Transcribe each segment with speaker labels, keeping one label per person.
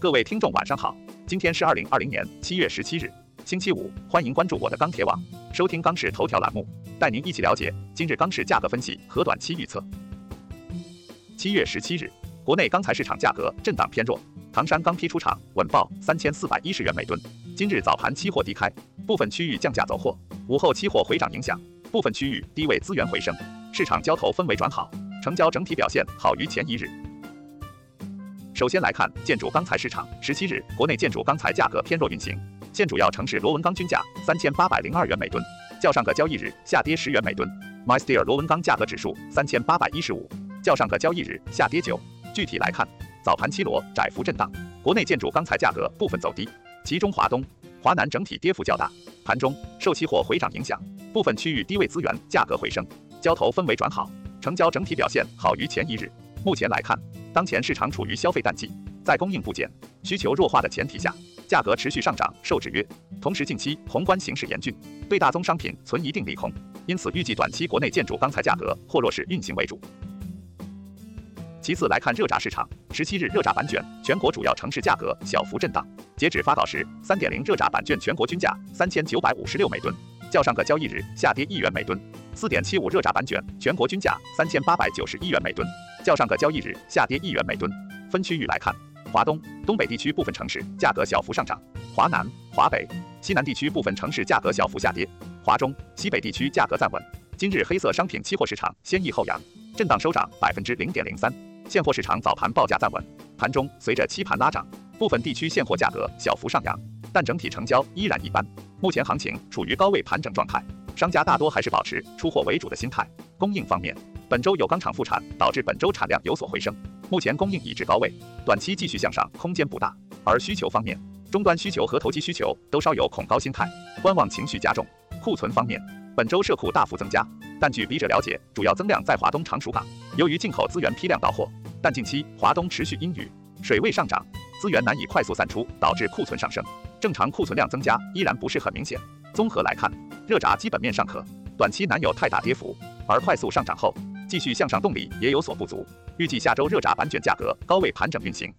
Speaker 1: 各位听众晚上好，今天是二零二零年七月十七日，星期五，欢迎关注我的钢铁网，收听钢市头条栏目，带您一起了解今日钢市价格分析和短期预测。七月十七日，国内钢材市场价格震荡偏弱，唐山钢坯出厂稳报三千四百一十元每吨。今日早盘期货低开，部分区域降价走货，午后期货回涨影响，部分区域低位资源回升，市场交投氛围转好，成交整体表现好于前一日。首先来看建筑钢材市场，十七日国内建筑钢材价格偏弱运行，现主要城市螺纹钢均价三千八百零二元每吨，较上个交易日下跌十元每吨。MySteel 螺纹钢价格指数三千八百一十五，较上个交易日下跌九。具体来看，早盘期螺窄幅震荡，国内建筑钢材价格部分走低，其中华东、华南整体跌幅较大。盘中受期货回涨影响，部分区域低位资源价格回升，交投氛围转好，成交整体表现好于前一日。目前来看。当前市场处于消费淡季，在供应不减、需求弱化的前提下，价格持续上涨受制约。同时，近期宏观形势严峻，对大宗商品存一定利空，因此预计短期国内建筑钢材价格或弱势运行为主。其次来看热轧市场，十七日热轧板卷全国主要城市价格小幅震荡，截止发稿时，三点零热轧板卷全国均价三千九百五十六每吨，较上个交易日下跌一元每吨；四点七五热轧板卷全国均价三千八百九十一元每吨。较上个交易日下跌一元每吨。分区域来看，华东、东北地区部分城市价格小幅上涨；华南、华北、西南地区部分城市价格小幅下跌；华中、西北地区价格暂稳。今日黑色商品期货市场先抑后扬，震荡收涨百分之零点零三。现货市场早盘报价暂稳，盘中随着期盘拉涨，部分地区现货价格小幅上扬，但整体成交依然一般。目前行情处于高位盘整状态，商家大多还是保持出货为主的心态。供应方面，本周有钢厂复产，导致本周产量有所回升。目前供应已至高位，短期继续向上空间不大。而需求方面，终端需求和投机需求都稍有恐高心态，观望情绪加重。库存方面，本周社库大幅增加，但据笔者了解，主要增量在华东常熟港。由于进口资源批量到货，但近期华东持续阴雨，水位上涨，资源难以快速散出，导致库存上升。正常库存量增加依然不是很明显。综合来看，热轧基本面尚可，短期难有太大跌幅，而快速上涨后。继续向上动力也有所不足，预计下周热轧板卷价格高位盘整运行。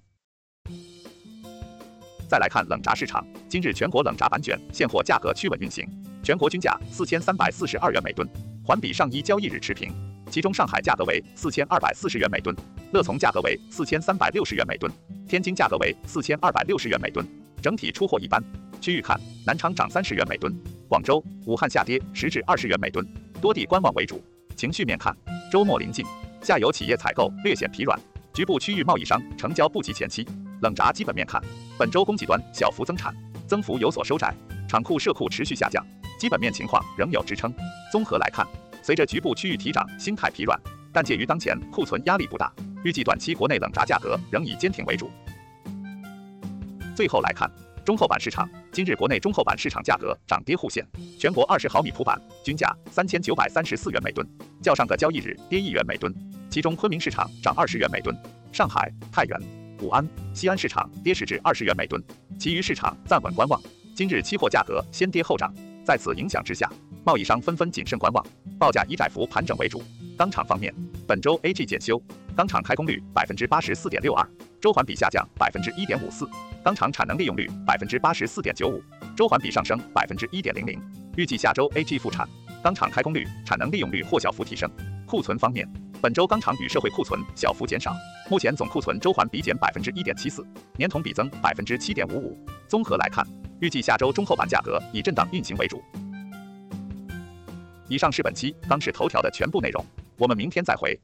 Speaker 1: 再来看冷轧市场，今日全国冷轧板卷现货价格趋稳运行，全国均价四千三百四十二元每吨，环比上一交易日持平。其中上海价格为四千二百四十元每吨，乐从价格为四千三百六十元每吨，天津价格为四千二百六十元每吨。整体出货一般。区域看，南昌涨三十元每吨，广州、武汉下跌十至二十元每吨，多地观望为主。情绪面看。周末临近，下游企业采购略显疲软，局部区域贸易商成交不及前期。冷轧基本面看，本周供给端小幅增产，增幅有所收窄，厂库社库持续下降，基本面情况仍有支撑。综合来看，随着局部区域提涨，心态疲软，但鉴于当前库存压力不大，预计短期国内冷轧价格仍以坚挺为主。最后来看。中厚板市场，今日国内中厚板市场价格涨跌互现。全国二十毫米普板均价三千九百三十四元每吨，较上个交易日跌一元每吨。其中昆明市场涨二十元每吨，上海、太原、武安、西安市场跌十至二十元每吨，其余市场暂稳观望。今日期货价格先跌后涨，在此影响之下，贸易商纷纷谨慎观望，报价以窄幅盘整为主。钢厂方面，本周 AG 检修，钢厂开工率百分之八十四点六二，周环比下降百分之一点五四。钢厂产能利用率百分之八十四点九五，周环比上升百分之一点零零。预计下周 AG 复产，钢厂开工率、产能利用率或小幅提升。库存方面，本周钢厂与社会库存小幅减少，目前总库存周环比减百分之一点七四，年同比增百分之七点五五。综合来看，预计下周中厚板价格以震荡运行为主。以上是本期当时头条的全部内容，我们明天再回。